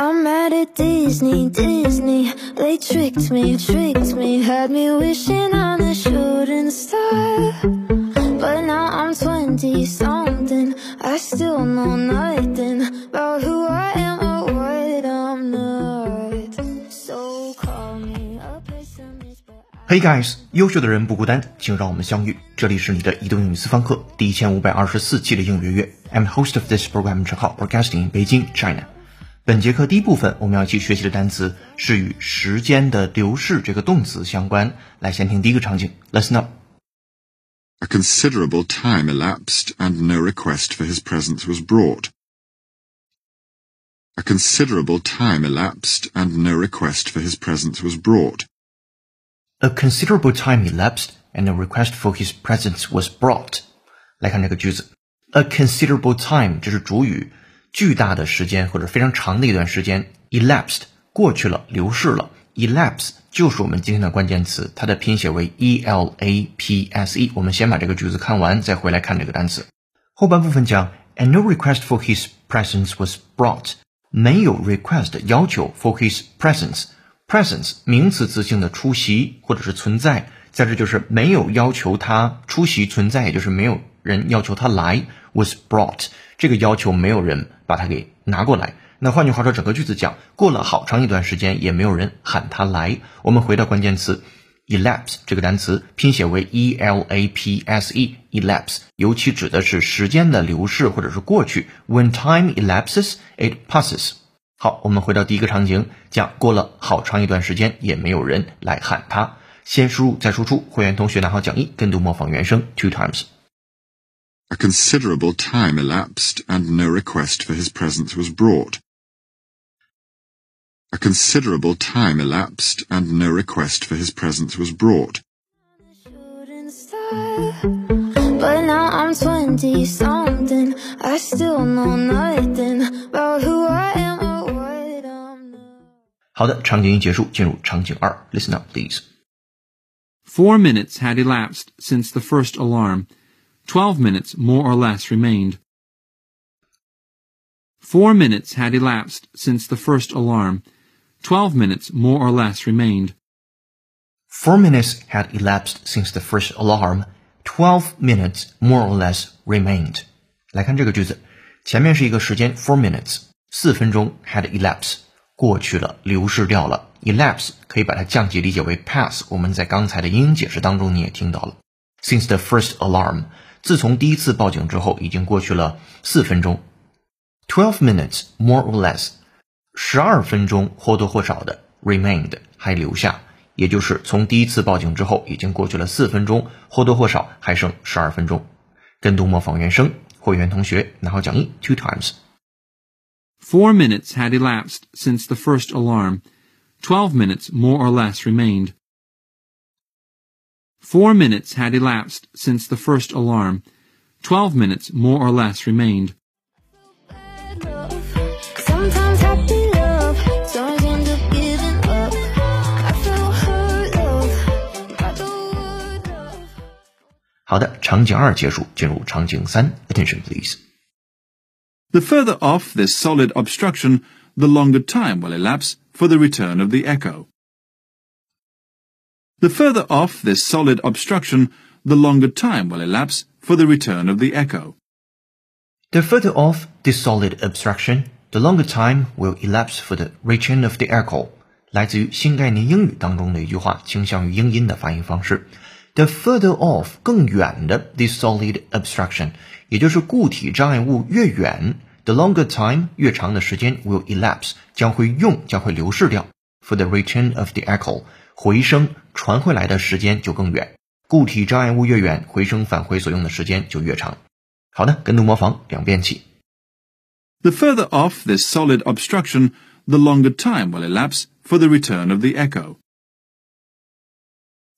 I'm mad at Disney, Disney. They tricked me, tricked me, had me wishing on a shooting star. But now I'm 20 something. I still know nothing about who I am or what I'm not. So call me a pessimist, but Hey guys，优秀的人不孤单，请让我们相遇。这里是你的移动英语私房课第一千五百二十四期的英语月月。I'm the host of this program，陈浩，broadcasting in Beijing, China。 本节课第一部分我们要一起学习的单词是与时间的流逝这个动词相关。来，先听第一个场景，Listen up。 A considerable time elapsed, and no request for his presence was brought. A considerable time elapsed, and no request for his presence was brought. A considerable time elapsed, and a request for his presence was brought. 来看这个句子，a considerable time 这是主语， 巨大的时间或者非常长的一段时间，elapsed 过去了，流逝了。elapse 就是我们今天的关键词，它的拼写为 e l a p s e。我们先把这个句子看完，再回来看这个单词。后半部分讲，and no request for his presence was brought，没有 request 要求 for his presence。presence 名词词性的出席或者是存在，在这就是没有要求他出席存在，也就是没有人要求他来 was brought，这个要求没有人把它给拿过来。那换句话说，整个句子讲过了好长一段时间，也没有人喊他来。我们回到关键词 elapse 这个单词，拼写为 e l a p s e elapse，尤其指的是时间的流逝或者是过去。When time elapses, it passes。好，我们回到第一个场景，讲过了好长一段时间，也没有人来喊他。先输入再输出，会员同学拿好讲义，跟读模仿原声 two times。A considerable time elapsed, and no request for his presence was brought. A considerable time elapsed, and no request for his presence was brought. shooting star. But now I'm 20 something. I still know nothing about who I am or what I'm not. 好的，场景一结束，进入场景二，listen up please。 Four minutes had elapsed since the first alarm. Twelve minutes more or less remained. Four minutes had elapsed since the first alarm. Twelve minutes more or less remained. Four minutes had elapsed since the first alarm. Twelve minutes more or less remained. 来看这个句子，前面是一个时间 four minutes，四分钟 had elapsed，过去了，流逝掉了。elapse 可以把它降级理解为 pass，我们在刚才的英英解释当中你也听到了。Since the first alarm， 自从第一次报警之后，已经过去了四分钟。Twelve minutes more or less，十二分钟或多或少的 remained 还留下，也就是从第一次报警之后，已经过去了四分钟，或多或少还剩十二分钟。跟读模仿原声，会员同学拿好讲义 two times。 Four minutes had elapsed since the first alarm. Twelve minutes more or less remained. Four minutes had elapsed since the first alarm. Twelve minutes, more or less, remained. Attention, please. The further off this solid obstruction, the longer time will elapse for the return of the echo. The further off this solid obstruction, the longer time will elapse for the return of the echo. The further off this solid obstruction, the longer time will elapse for the return of the echo。来自于新概念英语当中的一句话，倾向于英音的发音方式。The further off 更远的 this solid obstruction，也就是固体障碍物越远，the longer time 越长的时间 will elapse 将会用将会流逝掉。For the return of the echo， 回声传回来的时间就更远。固体障碍物越远，回声返回所用的时间就越长。好的，跟读模仿两遍起。The further off this solid obstruction, the longer time will elapse for the return of the echo.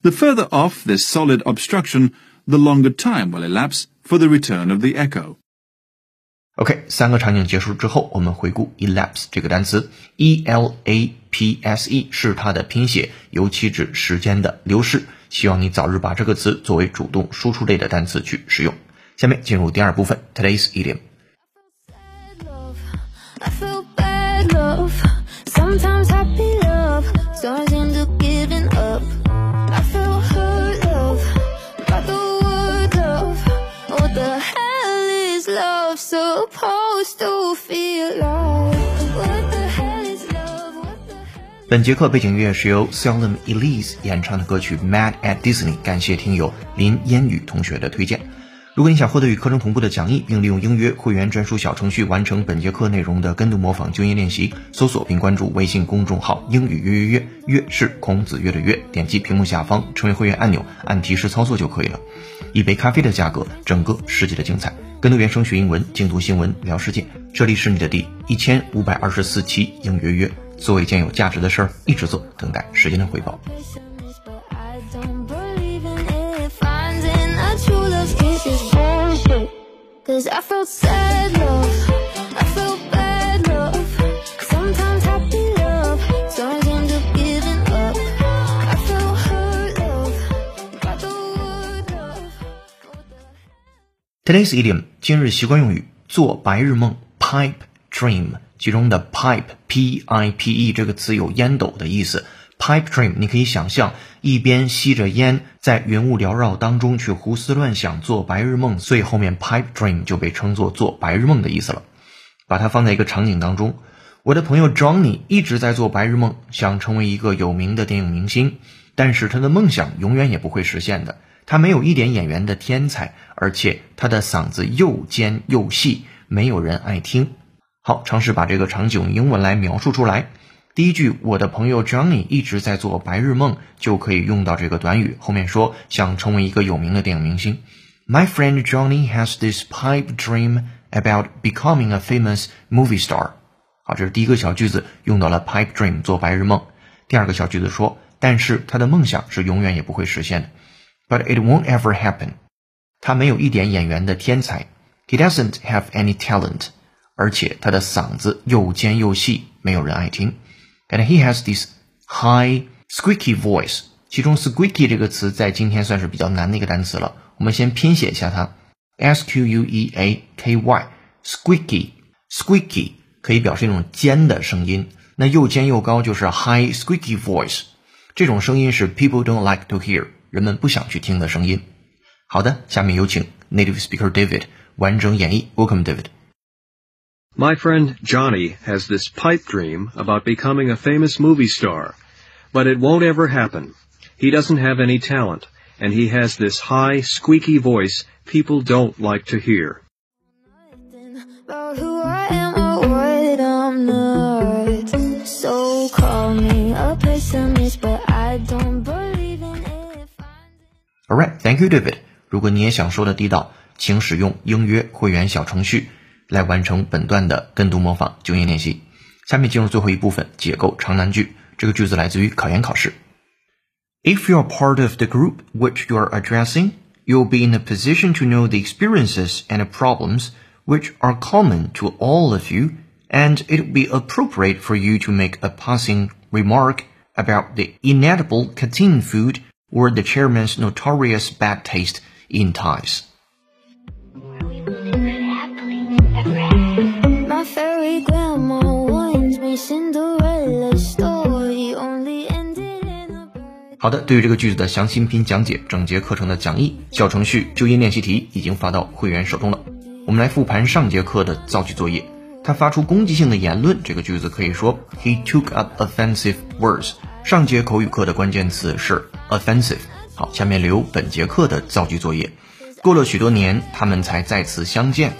The further off this solid obstruction, the longer time will elapse for the return of the echo. OK，三个场景结束之后，我们回顾 elapse 这个单词，e l a p s e 是它的拼写，尤其指时间的流逝。希望你早日把这个词作为主动输出类的单词去使用。下面进入第二部分，Today's idiom。Sad love. 本节课背景音乐是由 Selim Elise 演唱的歌曲《Mad at Disney》，感谢听友林烟雨同学的推荐。如果你想获得与课程同步的讲义，并利用英约会员专属小程序完成本节课内容的跟读模仿就音练习，搜索并关注微信公众号“英语约约约”，约是孔子约的约，点击屏幕下方成为会员按钮，按提示操作就可以了。一杯咖啡的价格，整个世界的精彩。跟读原声学英文，精读新闻聊世界。这里是你的第一千五百二十四期英约约。做一件有价值的事儿，一直做，等待时间的回报。Today's idiom，今日习惯用语，做白日梦，pipe dream。其中的 pipe p i p e 这个词有烟斗的意思。pipe dream 你可以想象一边吸着烟，在云雾缭绕当中去胡思乱想做白日梦，所以后面 pipe dream 就被称作做白日梦的意思了。把它放在一个场景当中，我的朋友 Johnny 一直在做白日梦，想成为一个有名的电影明星，但是他的梦想永远也不会实现的。他没有一点演员的天才，而且他的嗓子又尖又细，没有人爱听。好，尝试把这个场景用英文来描述出来。第一句，我的朋友 Johnny 一直在做白日梦，就可以用到这个短语。后面说想成为一个有名的电影明星。My friend Johnny has this pipe dream about becoming a famous movie star。好，这是第一个小句子，用到了 pipe dream 做白日梦。第二个小句子说，但是他的梦想是永远也不会实现的。But it won't ever happen。他没有一点演员的天才。He doesn't have any talent。而且他的嗓子又尖又细，没有人爱听。And he has this high squeaky voice。其中 squeaky 这个词在今天算是比较难的一个单词了。我们先拼写一下它，s q u e a k y，squeaky squeaky 可以表示一种尖的声音。那又尖又高就是 high squeaky voice。这种声音是 people don't like to hear，人们不想去听的声音。好的，下面有请 native speaker David 完整演绎。Welcome David。My friend Johnny has this pipe dream about becoming a famous movie star, but it won't ever happen. He doesn't have any talent, and he has this high, squeaky voice people don't like to hear. About who I am or what I'm not. So call me a pessimist, but I don't believe in it. Alright, thank you, David. 如果你也想说的地道，请使用英约会员小程序 来完成本段的跟读模仿就业练习。下面进入最后一部分，解构长难句。这个句子来自于考研考试。If you are part of the group which you are addressing, you'll be in a position to know the experiences and problems which are common to all of you, and it would be appropriate for you to make a passing remark about the inedible canteen food or the chairman's notorious bad taste in ties. 好的，对于这个句子的详细音讲解，整节课程的讲义、小程序、纠音练习题已经发到会员手中了。我们来复盘上节课的造句作业。他发出攻击性的言论，这个句子可以说 He took up offensive words。上节口语课的关键词是 offensive。好，下面留本节课的造句作业。过了许多年，他们才再次相见。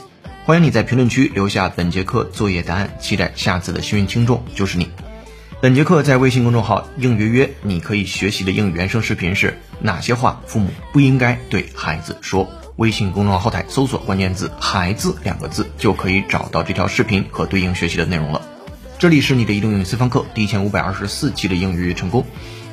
欢迎你在评论区留下本节课作业答案，期待下次的幸运听众就是你。本节课在微信公众号“应约约”，你可以学习的英语原声视频是哪些话父母不应该对孩子说？微信公众号后台搜索关键字“孩子”两个字，就可以找到这条视频和对应学习的内容了。这里是你的移动英语私房课第一千五百二十四期的英语成功。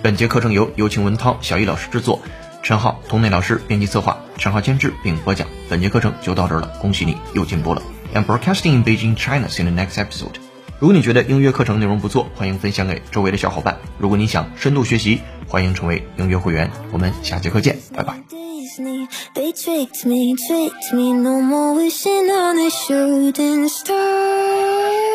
本节课程由有请文涛、小易老师制作，陈浩、童磊老师编辑策划，陈浩监制并播讲。本节课程就到这儿了，恭喜你又进步了。I'm broadcasting in Beijing, China. See you in the next episode. 如果你觉得音乐课程内容不错，欢迎分享给周围的小伙伴。如果你想深度学习，欢迎成为音乐会员。我们下节课见，拜拜。Disney, they tricked me, tricked me. No more wishing on a shooting star.